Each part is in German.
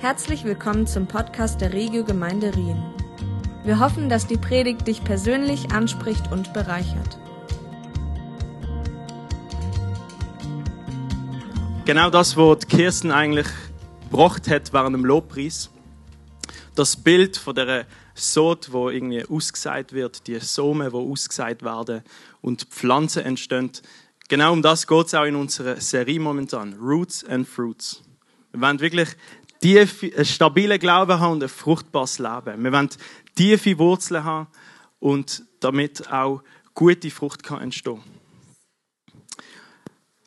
Herzlich willkommen zum Podcast der Regio Gemeinde Rien. Wir hoffen, dass die Predigt dich persönlich anspricht und bereichert. Genau das, was Kirsten eigentlich gebracht hat während dem Lobpreis. Das Bild von der Sod, wo irgendwie ausgesät wird, die Somen, wo ausgesät werden und Pflanzen entstehen. Genau um das geht es auch in unserer Serie momentan. Roots and Fruits. Wir wollen wirklich tiefe, einen stabilen Glauben haben und ein fruchtbares Leben. Wir wollen tiefe Wurzeln haben und damit auch gute Frucht kann entstehen.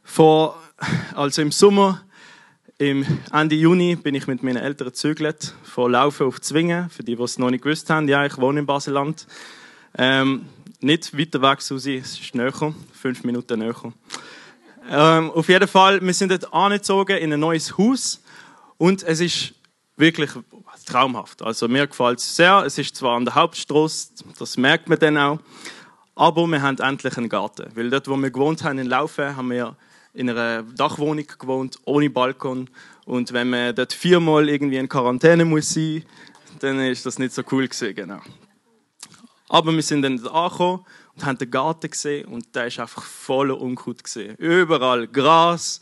Vor, also im Sommer, im Ende Juni, bin ich mit meinen Eltern gezögert, von Laufen auf Zwingen. Für die, die es noch nicht gewusst haben, ja, ich wohne in Baseland. Ähm, nicht weiter weg, Susi, es ist näher, fünf Minuten näher. Ähm, auf jeden Fall, wir sind dort angezogen in ein neues Haus und es ist wirklich traumhaft. Also mir gefällt es sehr. Es ist zwar an der Hauptstraße, das merkt man dann auch, aber wir haben endlich einen Garten. Weil dort, wo wir gewohnt haben in Laufen, haben wir in einer Dachwohnung gewohnt, ohne Balkon. Und wenn man dort viermal irgendwie in Quarantäne muss sein, dann ist das nicht so cool gewesen, genau. Aber wir sind dann da angekommen und haben den Garten gesehen und der ist einfach voller Unkraut gesehen. Überall Gras,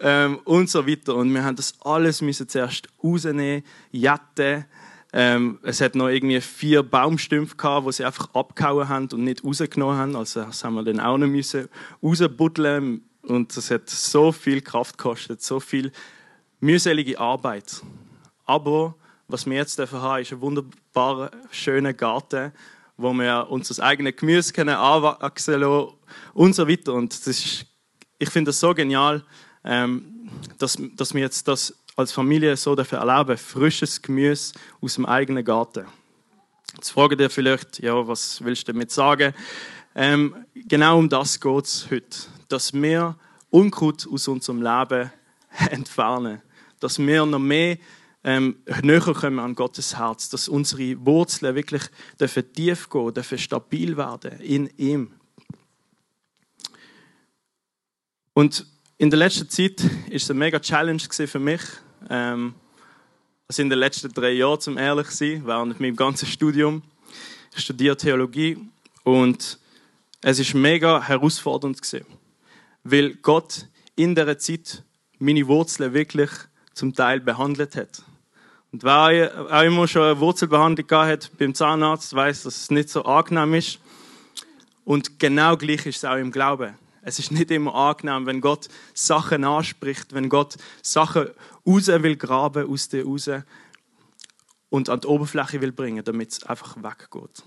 ähm, und so weiter. Und wir haben das alles müssen zuerst rausnehmen, jetten. Ähm, es hat noch irgendwie vier Baumstümpfe gehabt, wo sie einfach abgehauen haben und nicht rausgenommen haben. Also das haben wir dann auch noch müssen rausbuddeln. Und das hat so viel Kraft gekostet, so viel mühselige Arbeit. Aber was wir jetzt dürfen haben, ist ein wunderbarer, schöner Garten, wo wir unser eigenes Gemüse können anwachsen können und so weiter. Und das ist, ich finde das so genial, ähm, dass, dass wir jetzt das als Familie so dafür erleben, frisches Gemüse aus dem eigenen Garten. Jetzt fragt ihr vielleicht, ja, was willst du damit sagen? Ähm, genau um das geht es heute. Dass wir Unkraut aus unserem Leben entfernen. Dass wir noch mehr ähm, näher kommen an Gottes Herz. Dass unsere Wurzeln wirklich dürfen tief gehen, dürfen stabil werden in ihm. Und in der letzten Zeit ist es eine mega Challenge für mich. Ähm, also in den letzten drei Jahren, zum ehrlich zu sein, während meinem ganzen Studium. Ich studiere Theologie und es ist mega herausfordernd gewesen, weil Gott in der Zeit meine Wurzeln wirklich zum Teil behandelt hat. Und wer auch immer schon eine Wurzelbehandlung hat beim Zahnarzt, weiß, dass es nicht so angenehm ist. Und genau gleich ist es auch im Glauben. Es ist nicht immer angenehm, wenn Gott Sachen anspricht, wenn Gott Sachen raus will graben aus dir raus und an die Oberfläche will bringen, damit es einfach weggeht.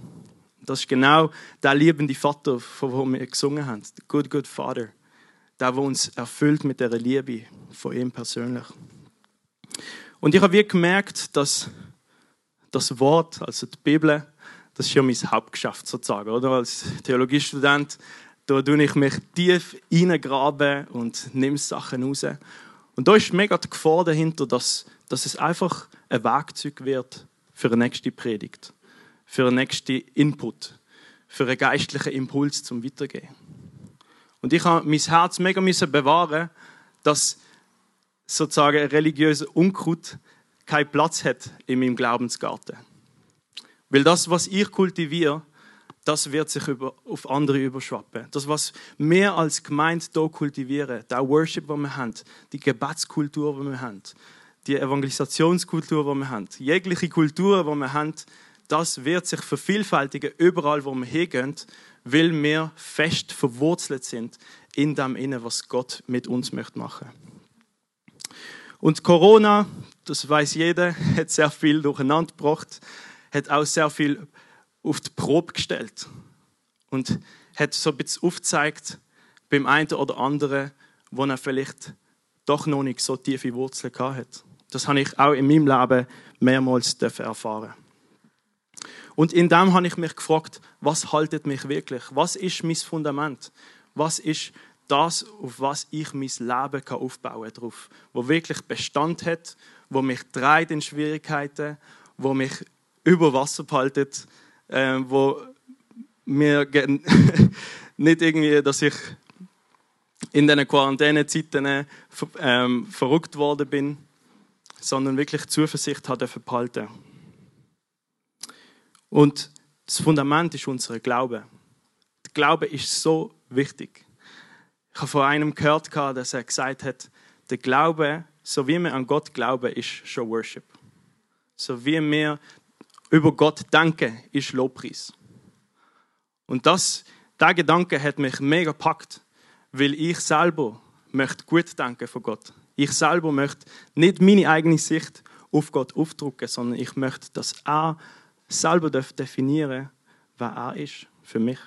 Das ist genau der liebende Vater, von dem wir gesungen haben. Der Good, Good Father. Der, der uns erfüllt mit der Liebe von ihm persönlich. Und ich habe wirklich gemerkt, dass das Wort, also die Bibel, das ist ja mein Hauptgeschäft sozusagen, oder? Als Theologiestudent da tue ich mich tief reingraben und nehme Sachen raus. Und da ist mega die Gefahr dahinter, dass, dass es einfach ein Werkzeug wird für eine nächste Predigt, für einen nächsten Input, für einen geistlichen Impuls zum Weitergehen. Und ich habe mein Herz mega bewahren, dass sozusagen religiöser Unkraut keinen Platz hat in meinem Glaubensgarten. Weil das, was ich kultiviere, das wird sich über, auf andere überschwappen. Das, was wir als Gemeinde hier kultivieren, der Worship, den wir haben, die Gebetskultur, die wir haben, die Evangelisationskultur, die wir haben, jegliche Kultur, die wir haben, das wird sich vervielfältigen überall, wo wir hingehen, weil wir fest verwurzelt sind in dem Innen, was Gott mit uns möchte machen. Und Corona, das weiß jeder, hat sehr viel durcheinander gebracht, hat auch sehr viel auf die Probe gestellt und hat so ein bisschen aufgezeigt beim einen oder anderen, wo er vielleicht doch noch nicht so tiefe Wurzeln hat. Das habe ich auch in meinem Leben mehrmals erfahren. Und in dem habe ich mich gefragt, was haltet mich wirklich? Was ist mein Fundament? Was ist das, auf was ich mein Leben aufbauen kann, wo wirklich Bestand hat, wo mich treibt in Schwierigkeiten, wo mich über Wasser behaltet, äh, wo mir nicht irgendwie, dass ich in diesen Quarantänezeiten ähm, verrückt worden bin, sondern wirklich Zuversicht hat behalten. Und das Fundament ist unser Glaube. Der Glaube ist so wichtig. Ich habe von einem gehört, dass er gesagt hat, der Glaube, so wie wir an Gott glauben, ist schon Worship. So wie wir über Gott denken, ist Lobpreis. Und das, der Gedanke hat mich mega gepackt, weil ich selber möchte gut denken von Gott. Ich selber möchte nicht meine eigene Sicht auf Gott aufdrucken, sondern ich möchte, dass er selber definieren wer er ist für mich.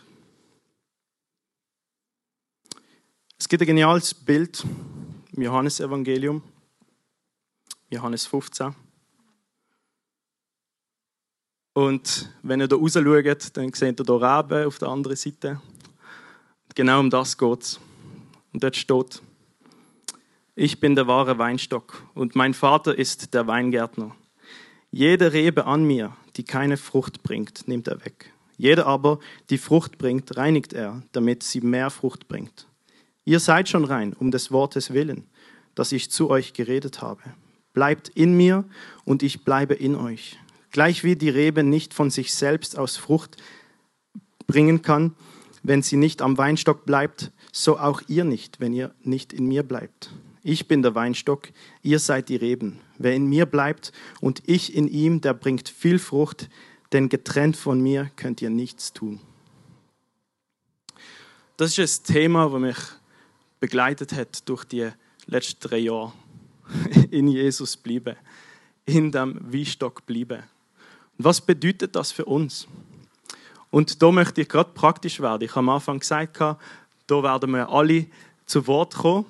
Es gibt ein geniales Bild im Johannesevangelium, Johannes 15. Und wenn ihr da raus schaut, dann seht ihr hier Reben auf der anderen Seite. Genau um das geht es. Und dort steht, ich bin der wahre Weinstock und mein Vater ist der Weingärtner. Jede Rebe an mir, die keine Frucht bringt, nimmt er weg. Jede aber, die Frucht bringt, reinigt er, damit sie mehr Frucht bringt. Ihr seid schon rein, um des Wortes willen, das ich zu euch geredet habe. Bleibt in mir und ich bleibe in euch. Gleich wie die Rebe nicht von sich selbst aus Frucht bringen kann, wenn sie nicht am Weinstock bleibt, so auch ihr nicht, wenn ihr nicht in mir bleibt. Ich bin der Weinstock, ihr seid die Reben. Wer in mir bleibt und ich in ihm, der bringt viel Frucht, denn getrennt von mir könnt ihr nichts tun. Das ist ein Thema, das mich begleitet hat durch die letzten drei Jahre. In Jesus bleiben, in dem Weinstock bleiben. Und was bedeutet das für uns? Und da möchte ich gerade praktisch werden. Ich habe am Anfang gesagt, da werden wir alle zu Wort kommen.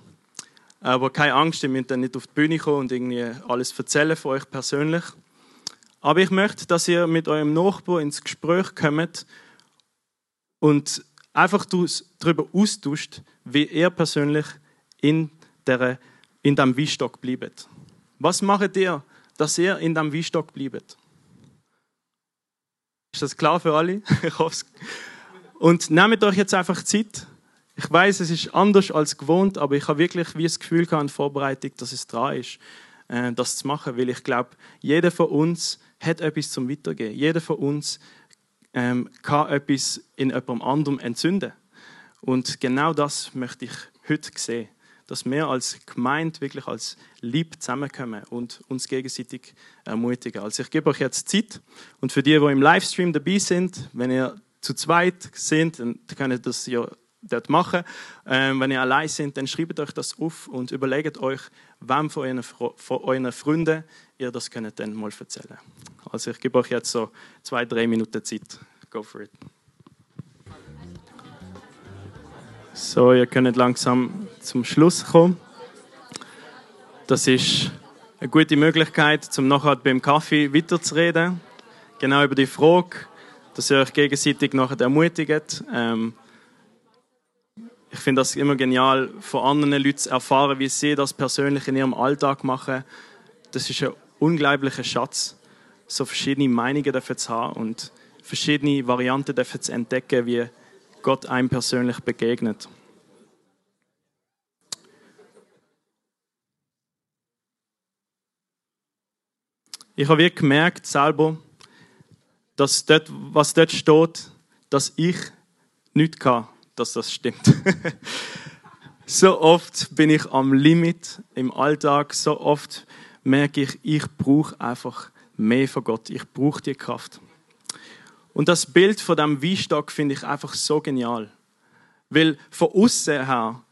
Aber keine Angst, ihr müsst dann nicht auf die Bühne kommen und irgendwie alles erzählen von euch persönlich. Aber ich möchte, dass ihr mit eurem Nachbarn ins Gespräch kommt und einfach darüber austauscht, wie ihr persönlich in, der, in dem Weinstock bleibt. Was macht ihr, dass ihr in dem Weinstock bleibt? Ist das klar für alle? Ich hoffe Und nehmt euch jetzt einfach Zeit. Ich weiß, es ist anders als gewohnt, aber ich habe wirklich wie das Gefühl gehabt in Vorbereitung, dass es dran ist, äh, das zu machen, weil ich glaube, jeder von uns hat etwas zum Weitergehen. Jeder von uns ähm, kann etwas in jemandem anderem entzünden. Und genau das möchte ich heute sehen dass wir als Gemeinde wirklich als Lieb zusammenkommen und uns gegenseitig ermutigen. Also ich gebe euch jetzt Zeit und für die, die im Livestream dabei sind, wenn ihr zu zweit sind, dann könnt ihr das ja dort machen. Ähm, wenn ihr allein seid, dann schreibt euch das auf und überlegt euch, wem von euren, von euren Freunden ihr das könnt dann mal erzählen. Also ich gebe euch jetzt so zwei, drei Minuten Zeit. Go for it. So, ihr könnt langsam zum Schluss kommen. Das ist eine gute Möglichkeit, um nachher beim Kaffee weiterzureden. Genau über die Frage, dass ihr euch gegenseitig nachher ermutigt. Ähm, ich finde das immer genial, von anderen Leuten zu erfahren, wie sie das persönlich in ihrem Alltag machen. Das ist ein unglaublicher Schatz, so verschiedene Meinungen dafür zu haben und verschiedene Varianten dafür zu entdecken, wie Gott einem persönlich begegnet. Ich habe wirklich gemerkt selber, dass dort, was dort steht, dass ich nicht kann, dass das stimmt. so oft bin ich am Limit im Alltag, so oft merke ich, ich brauche einfach mehr von Gott. Ich brauche die Kraft. Und das Bild von dem Weinstock finde ich einfach so genial. Weil von außen her,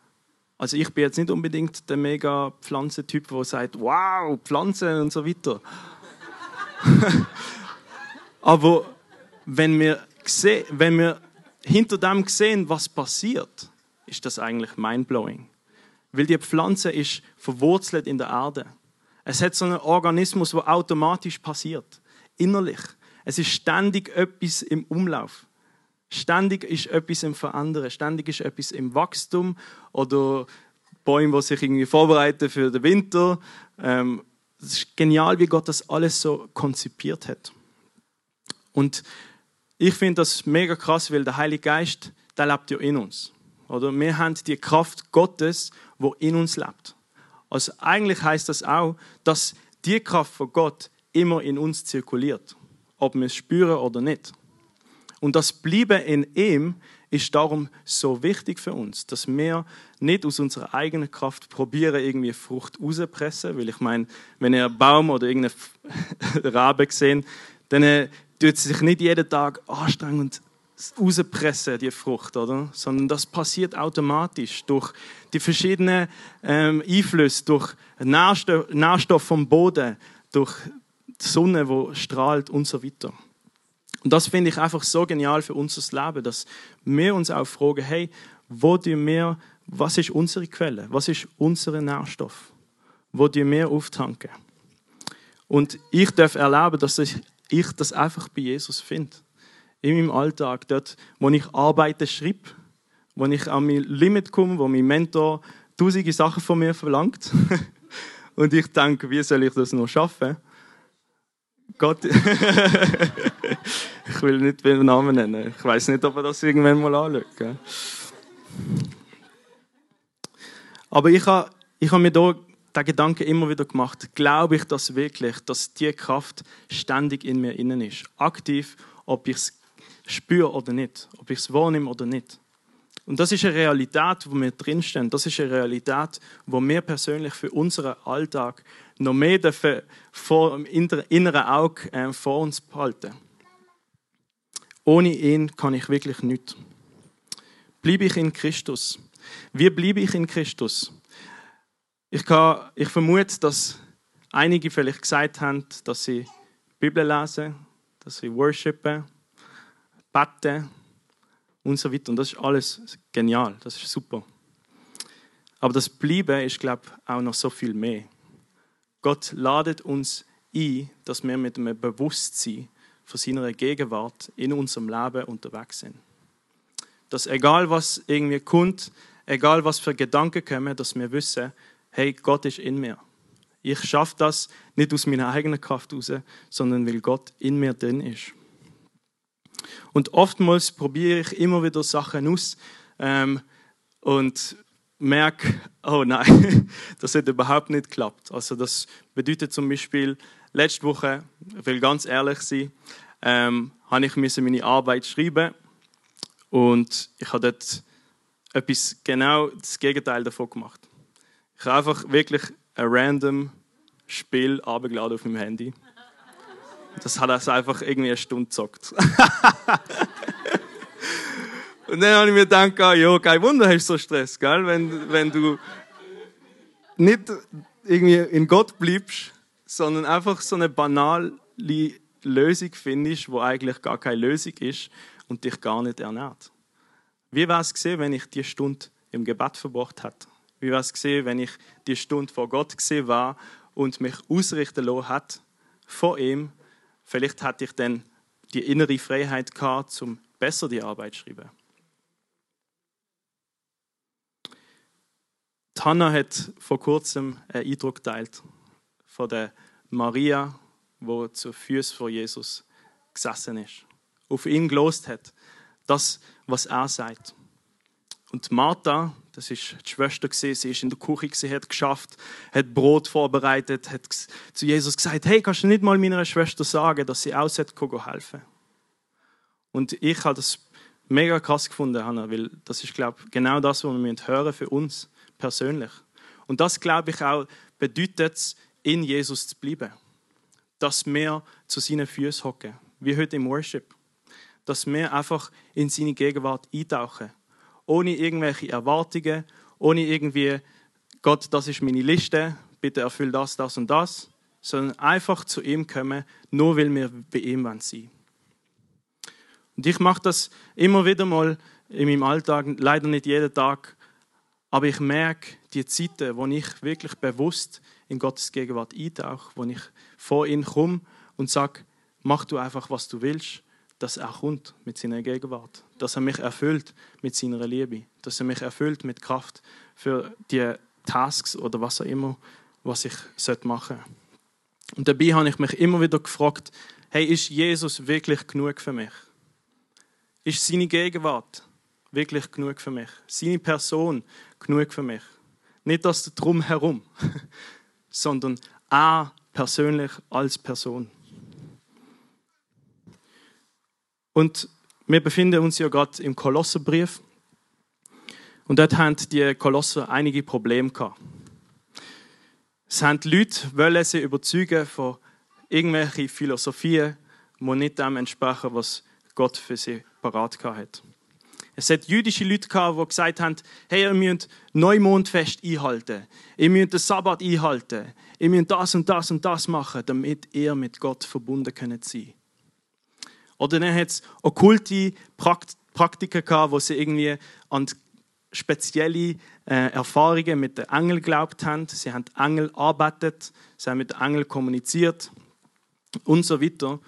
also ich bin jetzt nicht unbedingt der mega Pflanzentyp, der sagt, wow, Pflanzen und so weiter. Aber wenn wir, wenn wir hinter dem sehen, was passiert, ist das eigentlich mindblowing. Weil die Pflanze ist verwurzelt in der Erde. Es hat so einen Organismus, der automatisch passiert, innerlich. Es ist ständig etwas im Umlauf. Ständig ist etwas im Verändern. Ständig ist etwas im Wachstum oder Bäume, die sich irgendwie vorbereiten für den Winter. Ähm, es ist genial, wie Gott das alles so konzipiert hat. Und ich finde das mega krass, weil der Heilige Geist, der lebt ja in uns. Oder wir haben die Kraft Gottes, wo in uns lebt. Also eigentlich heißt das auch, dass die Kraft von Gott immer in uns zirkuliert, ob wir es spüren oder nicht. Und das Bleiben in ihm ist darum so wichtig für uns, dass wir nicht aus unserer eigenen Kraft probieren, irgendwie Frucht rauszupressen. Weil ich meine, wenn ihr einen Baum oder irgendeine Rabe seht, dann äh, tut sie sich nicht jeden Tag anstrengen und rauspressen, die Frucht, oder? Sondern das passiert automatisch durch die verschiedenen ähm, Einflüsse, durch Nährstoff, Nährstoff vom Boden, durch die Sonne, die strahlt und so weiter. Und das finde ich einfach so genial für unser Leben, dass wir uns auch fragen, hey, wo tun wir, was ist unsere Quelle? Was ist unser Nährstoff? Wo tun wir auftanken? Und ich darf erleben, dass ich, das einfach bei Jesus finde. In meinem Alltag, dort, wo ich Arbeiten schreibe, wo ich an mein Limit komme, wo mein Mentor tausende Sachen von mir verlangt. Und ich denke, wie soll ich das noch schaffen? Gott, ich will nicht den Namen nennen. Ich weiß nicht, ob er das irgendwann mal anschaut. Aber ich habe, ich habe mir da den Gedanken immer wieder gemacht. Glaube ich das wirklich, dass die Kraft ständig in mir innen ist? Aktiv, ob ich es spüre oder nicht, ob ich es wahrnehme oder nicht. Und das ist eine Realität, wo wir drinstehen. Das ist eine Realität, wo wir persönlich für unseren Alltag noch mehr vor dem inneren Auge äh, vor uns behalten. Ohne ihn kann ich wirklich nichts. Bleibe ich in Christus? Wie bleibe ich in Christus? Ich, kann, ich vermute, dass einige vielleicht gesagt haben, dass sie Bibel lesen, dass sie worshipen, beten und so weiter. Und das ist alles genial, das ist super. Aber das Bleiben ist, glaube ich, auch noch so viel mehr. Gott ladet uns ein, dass wir mit einem Bewusstsein von seiner Gegenwart in unserem Leben unterwegs sind. Dass egal was irgendwie kommt, egal was für Gedanken kommen, dass wir wissen, hey, Gott ist in mir. Ich schaffe das nicht aus meiner eigenen Kraft heraus, sondern weil Gott in mir drin ist. Und oftmals probiere ich immer wieder Sachen aus ähm, und merke, oh nein, das hat überhaupt nicht geklappt. Also das bedeutet zum Beispiel, letzte Woche, ich will ganz ehrlich sein, ähm, habe ich meine Arbeit schreiben und ich habe dort etwas genau das Gegenteil davon gemacht. Ich habe einfach wirklich ein random Spiel abgeladen auf meinem Handy. Das hat er einfach irgendwie eine Stunde gezockt. Und dann habe ich mir gedacht, ja, kein Wunder, hast du so Stress, gell? Wenn, wenn du nicht irgendwie in Gott bleibst, sondern einfach so eine banale Lösung findest, wo eigentlich gar keine Lösung ist und dich gar nicht ernährt. Wie wäre es gesehen, wenn ich die Stunde im Gebet verbracht hätte? Wie wäre es gesehen, wenn ich die Stunde vor Gott gesehen war und mich ausrichten lassen hat vor ihm? Vielleicht hätte ich dann die innere Freiheit gehabt, um besser die Arbeit zu schreiben. Hannah hat vor kurzem einen Eindruck geteilt von der Maria, wo zu Füßen von Jesus gesessen ist, auf ihn gelost hat, das, was er sagt. Und Martha, das ist die Schwester sie ist in der Küche sie hat geschafft, hat Brot vorbereitet, hat zu Jesus gesagt: Hey, kannst du nicht mal meiner Schwester sagen, dass sie auch helfen? Und ich habe das mega krass gefunden, Hannah, weil das ist, glaube ich, genau das, was wir hören für uns persönlich. Und das, glaube ich, auch bedeutet es, in Jesus zu bleiben. Dass wir zu seinen Füßen hocken, wie heute im Worship. Dass wir einfach in seine Gegenwart eintauchen. Ohne irgendwelche Erwartungen, ohne irgendwie, Gott, das ist meine Liste, bitte erfüll das, das und das. Sondern einfach zu ihm kommen, nur weil wir bei ihm sein. Und ich mache das immer wieder mal in meinem Alltag, leider nicht jeden Tag, aber ich merke die Zeiten, wo ich wirklich bewusst in Gottes Gegenwart eintauche, wo ich vor ihn komme und sage, mach du einfach, was du willst, dass er kommt mit seiner Gegenwart, dass er mich erfüllt mit seiner Liebe, dass er mich erfüllt mit Kraft für die Tasks oder was auch immer, was ich machen sollte. Und dabei habe ich mich immer wieder gefragt, hey, ist Jesus wirklich genug für mich? Ist seine Gegenwart wirklich genug für mich? Seine Person genug für mich? Nicht das Drumherum, sondern er persönlich als Person. Und wir befinden uns ja gerade im Kolosserbrief. Und dort haben die Kolosser einige Probleme gehabt. Es haben Leute wollen sie überzeugen von irgendwelchen Philosophien, die nicht dem entsprechen, was Gott für sie parat hat. Es hat jüdische Leute gehabt, die gesagt haben, hey, ihr müsst Neumondfest einhalten, ihr müsst den Sabbat einhalten, ihr müsst das und das und das machen, damit ihr mit Gott verbunden könnt sein. Oder dann hat es okkulte Praktiken gehabt, wo sie irgendwie an spezielle äh, Erfahrungen mit den Engeln geglaubt haben. Sie haben Engel arbeitet, sie haben mit den Engeln kommuniziert und so weiter.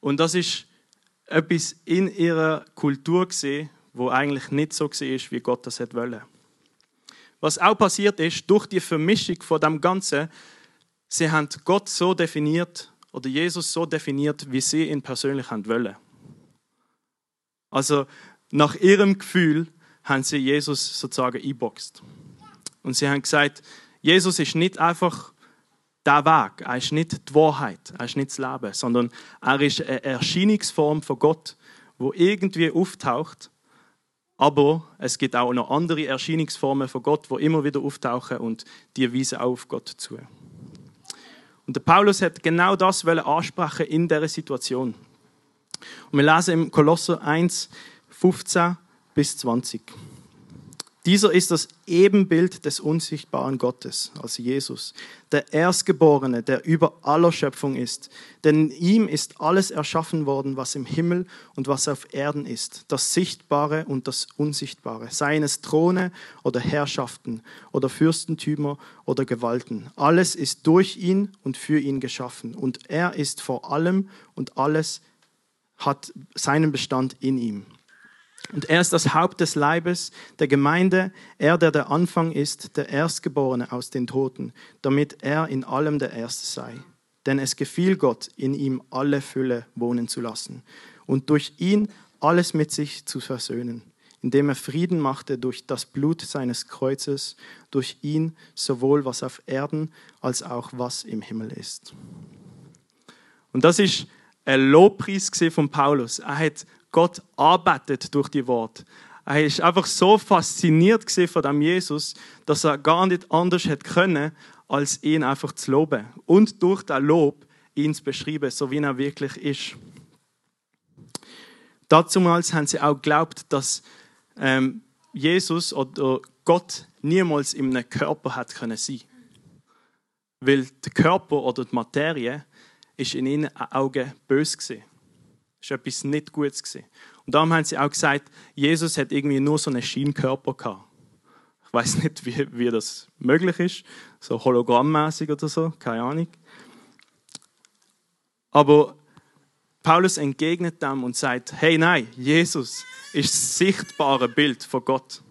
Und das ist etwas in ihrer Kultur gesehen, wo eigentlich nicht so war, wie Gott das wollte. Was auch passiert ist, durch die Vermischung von dem Ganzen, sie haben Gott so definiert oder Jesus so definiert, wie sie ihn persönlich wollen. Also nach ihrem Gefühl haben sie Jesus sozusagen einboxt. Und sie haben gesagt, Jesus ist nicht einfach der Weg, er ist nicht die Wahrheit, er ist nicht das Leben, sondern er ist eine Erscheinungsform von Gott, wo irgendwie auftaucht aber es gibt auch noch andere Erscheinungsformen von Gott, wo immer wieder auftauchen und die weisen auf Gott zu. Und der Paulus hat genau das ansprechen in dieser Situation. Und wir lesen im Kolosser 1, 15 bis 20. Dieser ist das Ebenbild des unsichtbaren Gottes, also Jesus, der Erstgeborene, der über aller Schöpfung ist. Denn ihm ist alles erschaffen worden, was im Himmel und was auf Erden ist, das Sichtbare und das Unsichtbare, seien es Throne oder Herrschaften oder Fürstentümer oder Gewalten. Alles ist durch ihn und für ihn geschaffen und er ist vor allem und alles hat seinen Bestand in ihm. Und er ist das Haupt des Leibes, der Gemeinde, er, der der Anfang ist, der Erstgeborene aus den Toten, damit er in allem der Erste sei. Denn es gefiel Gott, in ihm alle Fülle wohnen zu lassen und durch ihn alles mit sich zu versöhnen, indem er Frieden machte durch das Blut seines Kreuzes, durch ihn sowohl was auf Erden als auch was im Himmel ist. Und das ist ein Lobpreis von Paulus. Er hat Gott arbeitet durch die Worte. Er ist einfach so fasziniert von dem Jesus, dass er gar nicht anders hätte können, als ihn einfach zu loben und durch das Lob ihn zu beschreiben, so wie er wirklich ist. Dazumals haben sie auch geglaubt, dass ähm, Jesus oder Gott niemals in einem Körper hat können sein, weil der Körper oder die Materie ist in ihren Augen böse gesehen. Das war etwas nicht Gutes. Gewesen. Und darum haben sie auch gesagt, Jesus hat irgendwie nur so einen Schienkörper gehabt. Ich weiß nicht, wie, wie das möglich ist, so hologrammmäßig oder so, keine Ahnung. Aber Paulus entgegnet dem und sagt, hey nein, Jesus ist das sichtbare Bild von Gott.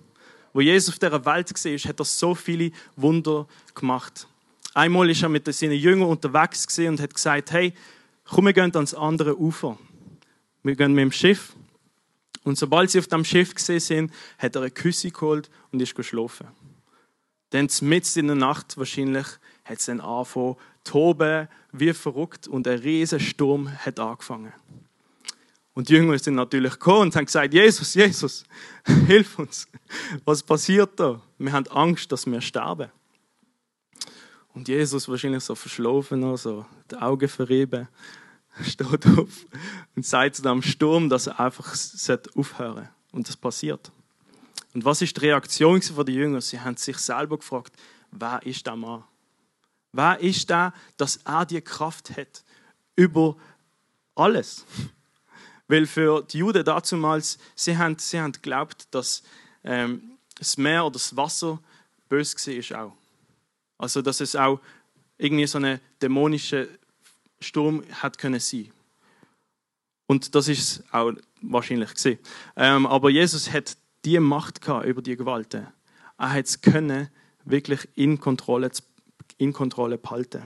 Wo Jesus auf dieser Welt war, hat er so viele Wunder gemacht. Einmal ist er mit seinen Jüngern unterwegs und hat gesagt, hey, komm, wir gehen ans andere Ufer. Wir gehen mit dem Schiff. Und sobald sie auf dem Schiff gesehen sind, hat er eine Küsse geholt und ist geschlafen. Dann mitten in der Nacht wahrscheinlich hat es dann angefangen toben wie verrückt und ein riesiger Sturm hat angefangen. Und die Jünger sind natürlich gekommen und haben gesagt, Jesus, Jesus, hilf uns. Was passiert da? Wir haben Angst, dass wir sterben. Und Jesus wahrscheinlich so verschlafen, so die Augen verrieben steht auf und sagt zu dem Sturm, dass er einfach aufhören sollte. Und das passiert. Und was ist die Reaktion von den Jüngern? Sie haben sich selber gefragt, wer ist der Mann? Wer ist der, dass er die Kraft hat über alles? Weil für die Juden damals, sie haben, sie haben geglaubt, dass ähm, das Meer oder das Wasser böse war auch. Also, dass es auch irgendwie so eine dämonische Sturm hat können sein. Und das ist auch wahrscheinlich gesehen. Ähm, aber Jesus hat die Macht gehabt über die Gewalten. Er hat es können wirklich in Kontrolle, in Kontrolle behalten.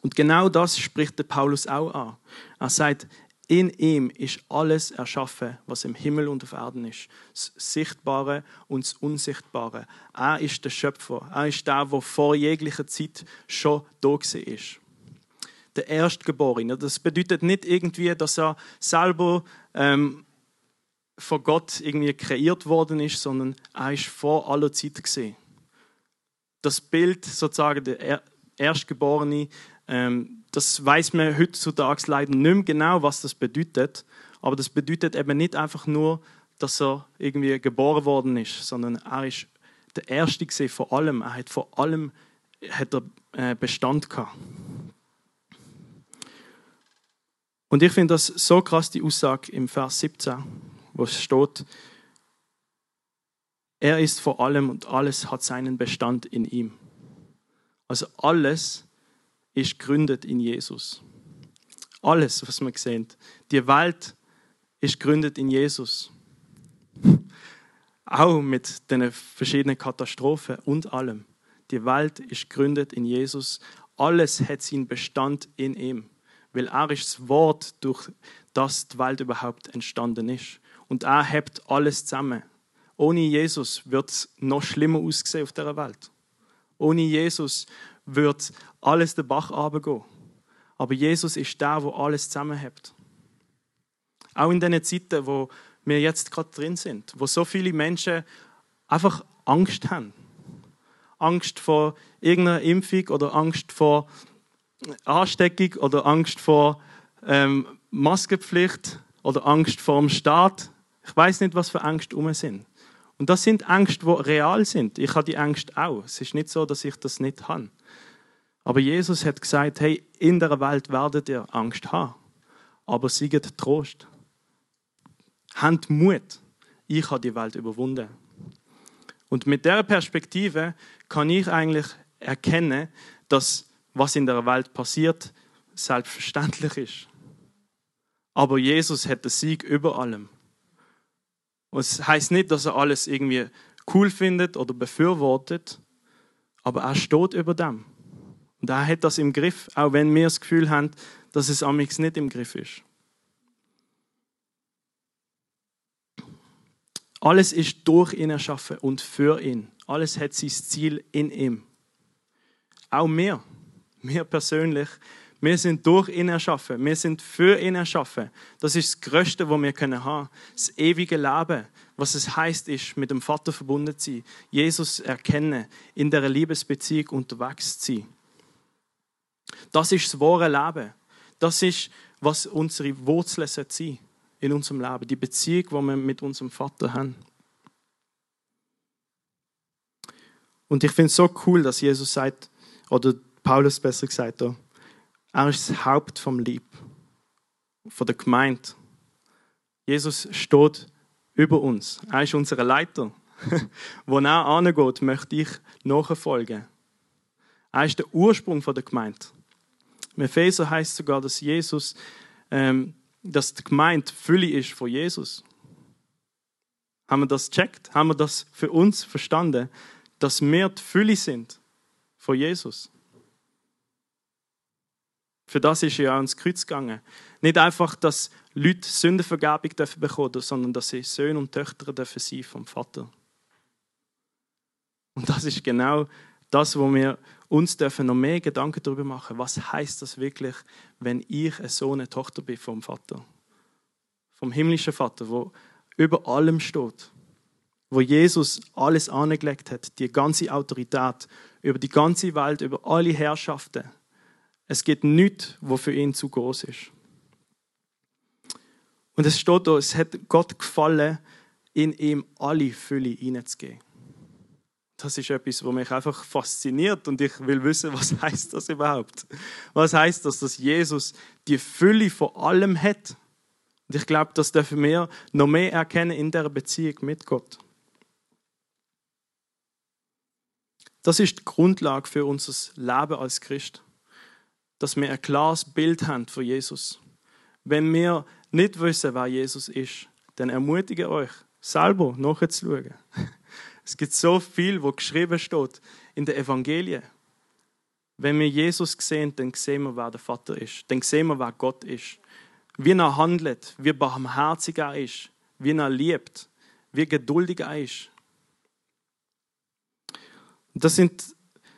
Und genau das spricht der Paulus auch an. Er sagt, in ihm ist alles erschaffen, was im Himmel und auf Erden ist. Das Sichtbare und das Unsichtbare. Er ist der Schöpfer. Er ist der, der vor jeglicher Zeit schon da ist. Der Erstgeborene. Das bedeutet nicht irgendwie, dass er selber ähm, von Gott irgendwie kreiert worden ist, sondern er ist vor aller Zeit gesehen. Das Bild sozusagen der Erstgeborene, ähm, das weiß man heutzutage leider nicht mehr genau, was das bedeutet. Aber das bedeutet eben nicht einfach nur, dass er irgendwie geboren worden ist, sondern er ist der Erste gesehen vor allem. Er hat vor allem hat er, äh, Bestand gehabt. Und ich finde das so krass, die Aussage im Vers 17, wo es steht, er ist vor allem und alles hat seinen Bestand in ihm. Also alles ist gründet in Jesus. Alles, was wir sehen. Die Welt ist gründet in Jesus. Auch mit den verschiedenen Katastrophen und allem. Die Welt ist gründet in Jesus. Alles hat seinen Bestand in ihm. Weil er ist das Wort, durch das die Welt überhaupt entstanden ist. Und er hebt alles zusammen. Ohne Jesus wird es noch schlimmer aussehen auf der Welt. Ohne Jesus wird alles den Bach runtergehen. Aber Jesus ist der, wo alles zusammenhält. Auch in den Zeiten, wo wir jetzt gerade drin sind, wo so viele Menschen einfach Angst haben. Angst vor irgendeiner Impfung oder Angst vor Ansteckung oder Angst vor ähm, Maskenpflicht oder Angst vor dem Staat. Ich weiß nicht, was für Ängste um sind. Und das sind Ängste, die real sind. Ich habe die Ängste auch. Es ist nicht so, dass ich das nicht habe. Aber Jesus hat gesagt, hey, in der Welt werdet ihr Angst haben. Aber sieget Trost. Habt Mut. Ich habe die Welt überwunden. Und mit der Perspektive kann ich eigentlich erkennen, dass was in der Welt passiert, selbstverständlich ist. Aber Jesus hat den Sieg über allem. Und es heißt nicht, dass er alles irgendwie cool findet oder befürwortet, aber er steht über dem. Und er hat das im Griff, auch wenn wir das Gefühl haben, dass es amix nicht im Griff ist. Alles ist durch ihn erschaffen und für ihn. Alles hat sein Ziel in ihm. Auch wir wir persönlich, wir sind durch ihn erschaffen. Wir sind für ihn erschaffen. Das ist das Größte, was wir können haben. Das ewige Leben. Was es heißt, ist, mit dem Vater verbunden zu sein. Jesus erkennen, in der Liebesbeziehung unterwegs zu sein. Das ist das wahre Leben. Das ist, was unsere Wurzeln sein in unserem Leben. Die Beziehung, die wir mit unserem Vater haben. Und ich finde es so cool, dass Jesus sagt, oder Paulus besser gesagt, er ist das Haupt vom Lieb, von der Gemeinde. Jesus steht über uns. Er ist unser Leiter. Wo er angeht, möchte ich nachfolgen. Er ist der Ursprung der Gemeinde. Im Epheser heißt sogar, dass Jesus, ähm, dass die Gemeinde Fülle ist von Jesus. Haben wir das checkt? Haben wir das für uns verstanden, dass wir die Fülle sind von Jesus? Für das ist er ja ans Kreuz gegangen. Nicht einfach, dass Leute Sündenvergebung dürfen bekommen, sondern dass sie Söhne und Töchter dürfen sein vom Vater. Und das ist genau das, wo wir uns dürfen noch mehr Gedanken darüber machen. Was heißt das wirklich, wenn ich ein Sohn, eine Tochter bin vom Vater, vom himmlischen Vater, wo über allem steht, wo Jesus alles angelegt hat, die ganze Autorität über die ganze Welt, über alle Herrschaften es gibt nichts, was für ihn zu groß ist. Und es steht da, es hat Gott gefallen, in ihm alle Fülle hineinzugeben. Das ist etwas, was mich einfach fasziniert und ich will wissen, was heißt das überhaupt? Was heißt das, dass Jesus die Fülle von allem hat? Und ich glaube, das dürfen wir noch mehr erkennen in der Beziehung mit Gott. Das ist die Grundlage für unser Leben als Christ dass wir ein klares Bild haben von Jesus. Wenn wir nicht wissen, wer Jesus ist, dann ermutige euch, selber nachzuschauen. Es gibt so viel, wo geschrieben steht in den Evangelien. Wenn wir Jesus sehen, dann sehen wir, wer der Vater ist. Dann sehen wir, wer Gott ist. Wie er handelt, wie barmherzig er ist, wie er liebt, wie geduldig er ist. Das sind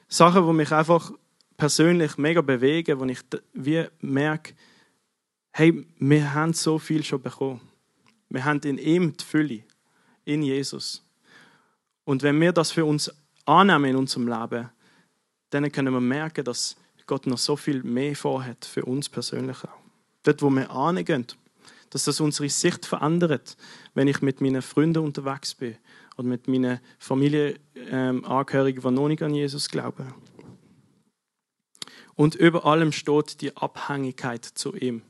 Sachen, die mich einfach persönlich mega bewegen, wo ich wie merke, hey, wir haben so viel schon bekommen. Wir haben in ihm die Fülle, in Jesus. Und wenn wir das für uns annehmen in unserem Leben, dann können wir merken, dass Gott noch so viel mehr vorhat für uns persönlich auch. Dort, wo wir angehen, dass das unsere Sicht verändert, wenn ich mit meinen Freunden unterwegs bin oder mit meinen Familienangehörigen, die noch nicht an Jesus glauben. Und über allem steht die Abhängigkeit zu ihm,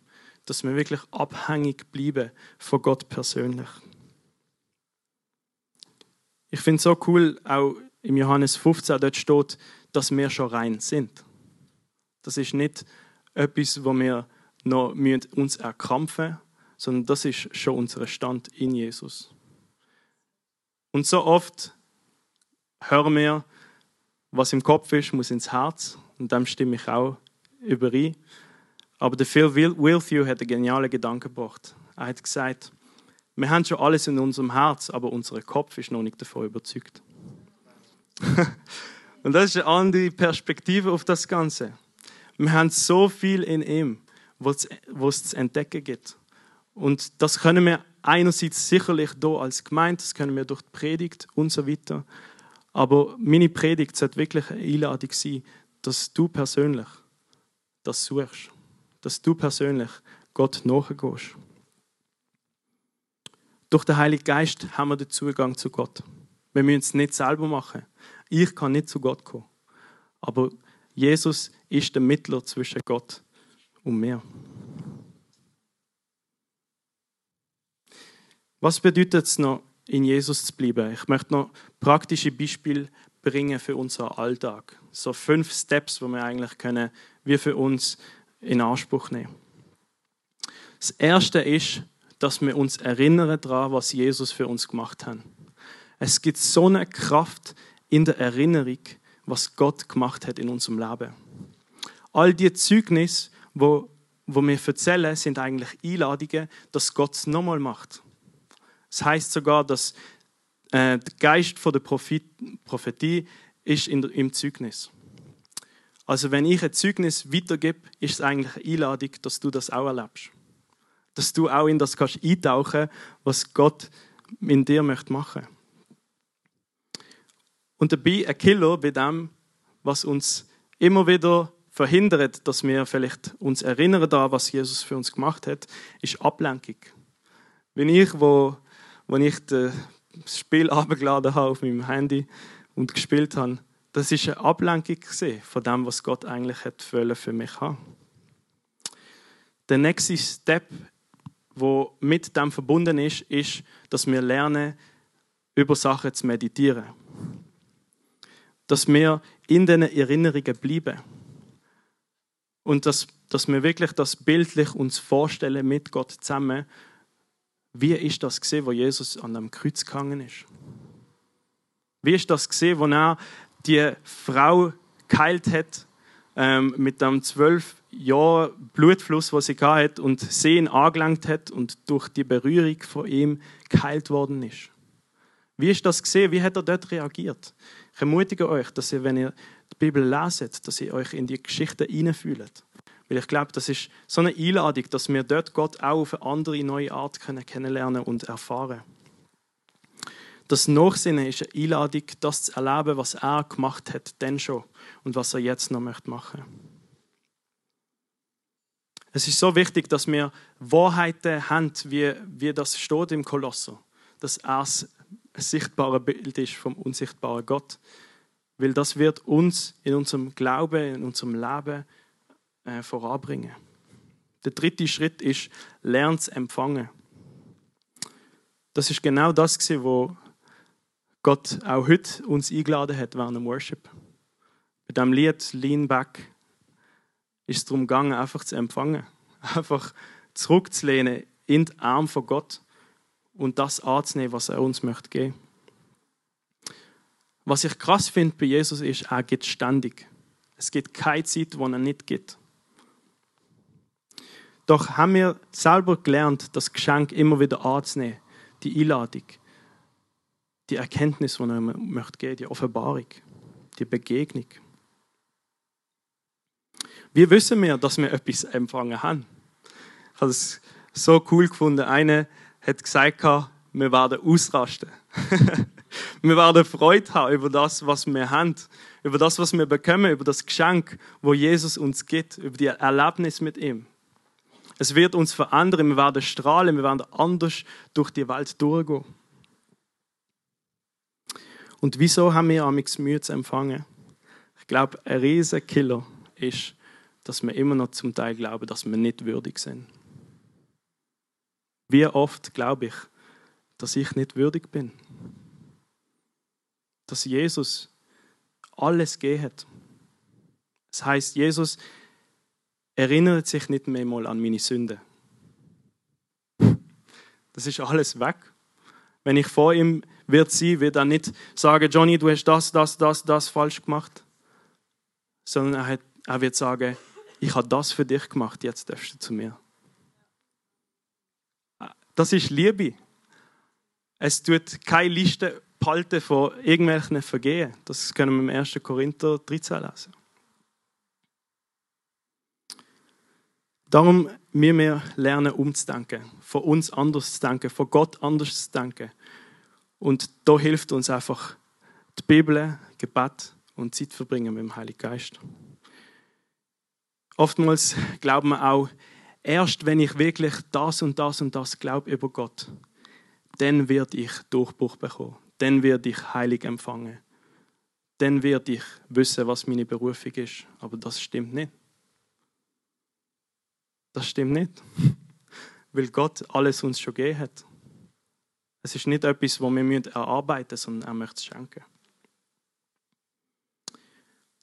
dass wir wirklich abhängig bleiben von Gott persönlich. Ich finde es so cool, auch im Johannes 15, dort steht, dass wir schon rein sind. Das ist nicht etwas, wo wir noch uns erkrampfen müssen, sondern das ist schon unser Stand in Jesus. Und so oft hören wir, was im Kopf ist, muss ins Herz. Und dem stimme ich auch überein. Aber der Phil Wilthew hat einen genialen Gedanken gebracht. Er hat gesagt, wir haben schon alles in unserem Herz, aber unser Kopf ist noch nicht davon überzeugt. Und das ist eine andere Perspektive auf das Ganze. Wir haben so viel in ihm, was es zu entdecken gibt. Und das können wir einerseits sicherlich hier als Gemeinde, das können wir durch die Predigt und so weiter. Aber meine Predigt sollte wirklich eine Einladung sein, dass du persönlich das suchst. Dass du persönlich Gott nachgehst. Durch den Heiligen Geist haben wir den Zugang zu Gott. Wir müssen es nicht selber machen. Ich kann nicht zu Gott kommen. Aber Jesus ist der Mittler zwischen Gott und mir. Was bedeutet es noch, in Jesus zu bleiben? Ich möchte noch praktische Beispiele bringen für unseren Alltag. So fünf Steps, wo wir eigentlich können, wie für uns in Anspruch nehmen. Das erste ist, dass wir uns erinnern daran, was Jesus für uns gemacht hat. Es gibt so eine Kraft in der Erinnerung, was Gott gemacht hat in unserem Leben. All die Zeugnisse, wo, wo wir erzählen, sind eigentlich Einladungen, dass Gott es nochmal macht. Es heißt sogar, dass äh, der Geist der Prophet Prophetie ist im Zeugnis. Also wenn ich ein Zeugnis weitergebe, ist es eigentlich eine Einladung, dass du das auch erlebst. Dass du auch in das kannst eintauchen, was Gott in dir möchte machen. Und dabei ein Killer bei dem, was uns immer wieder verhindert, dass wir vielleicht uns erinnern daran, was Jesus für uns gemacht hat, ist Ablenkung. Wenn ich, wo als ich das Spiel abgeladen habe auf meinem Handy und gespielt habe, das ist eine Ablenkung von dem, was Gott eigentlich hat für mich haben. Der nächste Step, wo mit dem verbunden ist, ist, dass wir lernen, über Sachen zu meditieren. Dass wir in den Erinnerungen bleiben. Und dass, dass wir wirklich das bildlich uns vorstellen mit Gott zusammen wie ist das gesehen, wo Jesus an dem Kreuz gegangen ist? Wie ist das gesehen, wo er die Frau geheilt hat ähm, mit dem zwölf Jahren Blutfluss, was sie hat und sie angelangt hat und durch die Berührung von ihm geheilt worden ist? Wie ist das gesehen? Wie hat er dort reagiert? Ich ermutige euch, dass ihr, wenn ihr die Bibel leset, dass ihr euch in die Geschichte hineinfühlt. Weil ich glaube, das ist so eine Einladung, dass wir dort Gott auch auf eine andere, neue Art kennenlernen und erfahren Das Nachsinnen ist eine Einladung, das zu erleben, was er gemacht hat, denn schon und was er jetzt noch möchte machen. Es ist so wichtig, dass wir Wahrheiten haben, wie, wie das steht im Kolosser, dass er ein sichtbares Bild ist vom unsichtbaren Gott. Weil das wird uns in unserem Glauben, in unserem Leben äh, voranbringen. Der dritte Schritt ist, lernen zu empfangen. Das ist genau das, was Gott auch heute uns eingeladen hat während dem Worship. Bei dem Lied Lean Back ist es darum gegangen, einfach zu empfangen. Einfach zurückzulehnen in den Arm von Gott und das anzunehmen, was er uns möchte geben. Was ich krass finde bei Jesus ist, er gibt ständig. Es gibt keine Zeit, wo er nicht gibt. Doch haben wir selber gelernt, das Geschenk immer wieder anzunehmen, die Einladung, die Erkenntnis, die er möchte geben, die Offenbarung, die Begegnung. Wie wissen wir, dass wir etwas empfangen haben? Ich habe es so cool gefunden. Eine hat gesagt, wir werden ausrasten. wir werden Freude haben über das, was wir haben, über das, was wir bekommen, über das Geschenk, wo Jesus uns gibt, über die Erlebnis mit ihm. Es wird uns verändern, wir werden strahlen, wir werden anders durch die Welt durchgehen. Und wieso haben wir amigs Mühe zu empfangen? Ich glaube, ein riesiger Killer ist, dass wir immer noch zum Teil glauben, dass wir nicht würdig sind. Wie oft glaube ich, dass ich nicht würdig bin? Dass Jesus alles geht. Das heißt, Jesus erinnert sich nicht mehr mal an meine Sünde. Das ist alles weg. Wenn ich vor ihm wird sie, wird er nicht sagen, Johnny, du hast das, das, das, das falsch gemacht, sondern er, er wird sagen, ich habe das für dich gemacht, jetzt darfst du zu mir. Das ist Liebe. Es tut keine Liste behalten von irgendwelchen Vergehen. Das können wir im 1. Korinther 13 lesen. Darum müssen wir lernen, umzudenken, von uns anders zu denken, von Gott anders zu denken. Und da hilft uns einfach die Bibel, Gebet und Zeit verbringen mit dem Heiligen Geist. Oftmals glauben wir auch, erst wenn ich wirklich das und das und das glaube über Gott, dann werde ich Durchbruch bekommen. Dann werde ich heilig empfangen. Dann werde ich wissen, was meine Berufung ist. Aber das stimmt nicht. Das stimmt nicht. Weil Gott alles uns schon gegeben hat. Es ist nicht etwas, was wir erarbeiten müssen, sondern er möchte es schenken.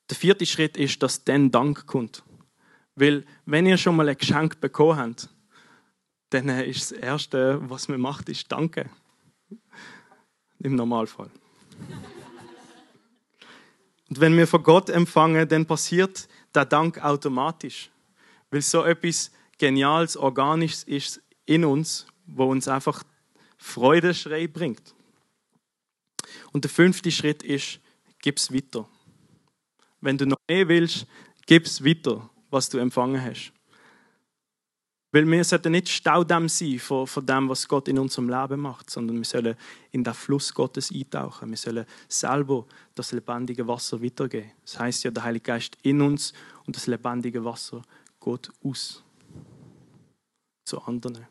Der vierte Schritt ist, dass dann Dank kommt. Weil, wenn ihr schon mal ein Geschenk bekommen habt, dann ist das Erste, was man macht, ist Danke. Im Normalfall. Und wenn wir von Gott empfangen, dann passiert der Dank automatisch. Weil so etwas Geniales, Organisches ist in uns, wo uns einfach Freudeschrei bringt. Und der fünfte Schritt ist, gib es weiter. Wenn du noch mehr willst, gib es weiter was du empfangen hast. Weil wir sollten nicht Staudamm sein von, von dem, was Gott in unserem Leben macht, sondern wir sollen in den Fluss Gottes eintauchen. Wir sollen selber das lebendige Wasser weitergeben. Das heißt ja, der Heilige Geist in uns und das lebendige Wasser geht aus zu anderen.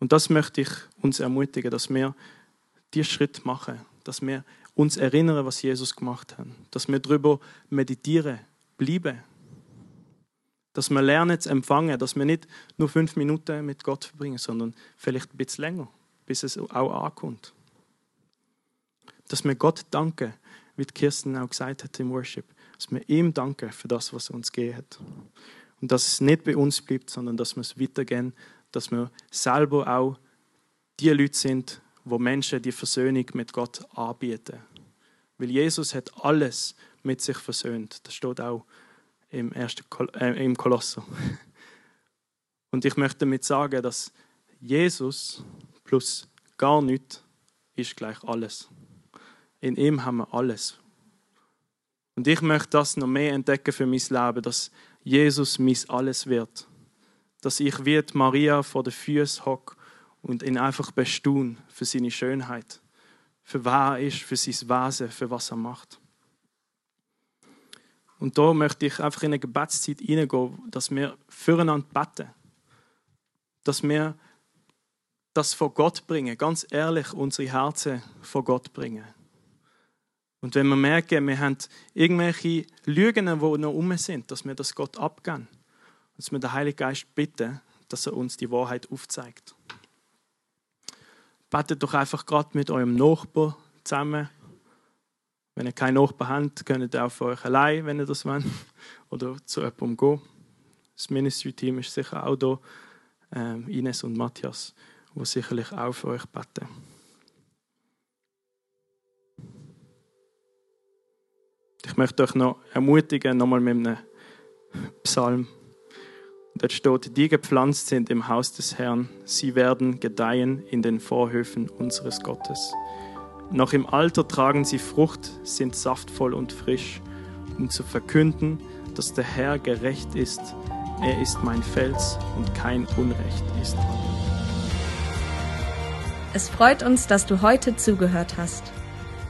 Und das möchte ich uns ermutigen, dass wir diesen Schritt machen, dass wir uns erinnern, was Jesus gemacht hat, dass wir darüber meditieren, bleiben. Dass wir lernen zu empfangen, dass wir nicht nur fünf Minuten mit Gott verbringen, sondern vielleicht ein bisschen länger, bis es auch ankommt. Dass wir Gott danken, wie Kirsten auch gesagt hat im Worship, dass wir ihm danken für das, was er uns gegeben hat. Und dass es nicht bei uns bleibt, sondern dass wir es weitergehen, dass wir selber auch die Leute sind, wo Menschen die Versöhnung mit Gott anbieten. Weil Jesus hat alles mit sich versöhnt. Das steht auch im, ersten Kol äh, im Kolosser. Und ich möchte damit sagen, dass Jesus plus gar nichts ist gleich alles. In ihm haben wir alles. Und ich möchte das noch mehr entdecken für mein Leben, dass Jesus mein Alles wird. Dass ich wie Maria vor den Füßen hocke und ihn einfach bestaune für seine Schönheit, für wer er ist, für sein Wesen, für was er macht. Und da möchte ich einfach in eine Gebetszeit hineingehen, dass wir füreinander beten. Dass wir das vor Gott bringen, ganz ehrlich unsere Herzen vor Gott bringen. Und wenn wir merken, wir haben irgendwelche Lügen, die noch um sind, dass wir das Gott abgeben. Dass wir den Heiligen Geist bitten, dass er uns die Wahrheit aufzeigt. Betet doch einfach gerade mit eurem Nachbar zusammen wenn ihr keinen Nachbarn habt, könnt ihr auch für euch allein, wenn ihr das wollt, oder zu jemandem gehen. Das Ministry-Team ist sicher auch da, ähm, Ines und Matthias, die sicherlich auch für euch beten. ich möchte euch noch ermutigen, nochmal mit einem Psalm. Dort steht, die gepflanzt sind im Haus des Herrn, sie werden gedeihen in den Vorhöfen unseres Gottes. Noch im Alter tragen sie Frucht, sind saftvoll und frisch, um zu verkünden, dass der Herr gerecht ist, er ist mein Fels und kein Unrecht ist. Es freut uns, dass du heute zugehört hast.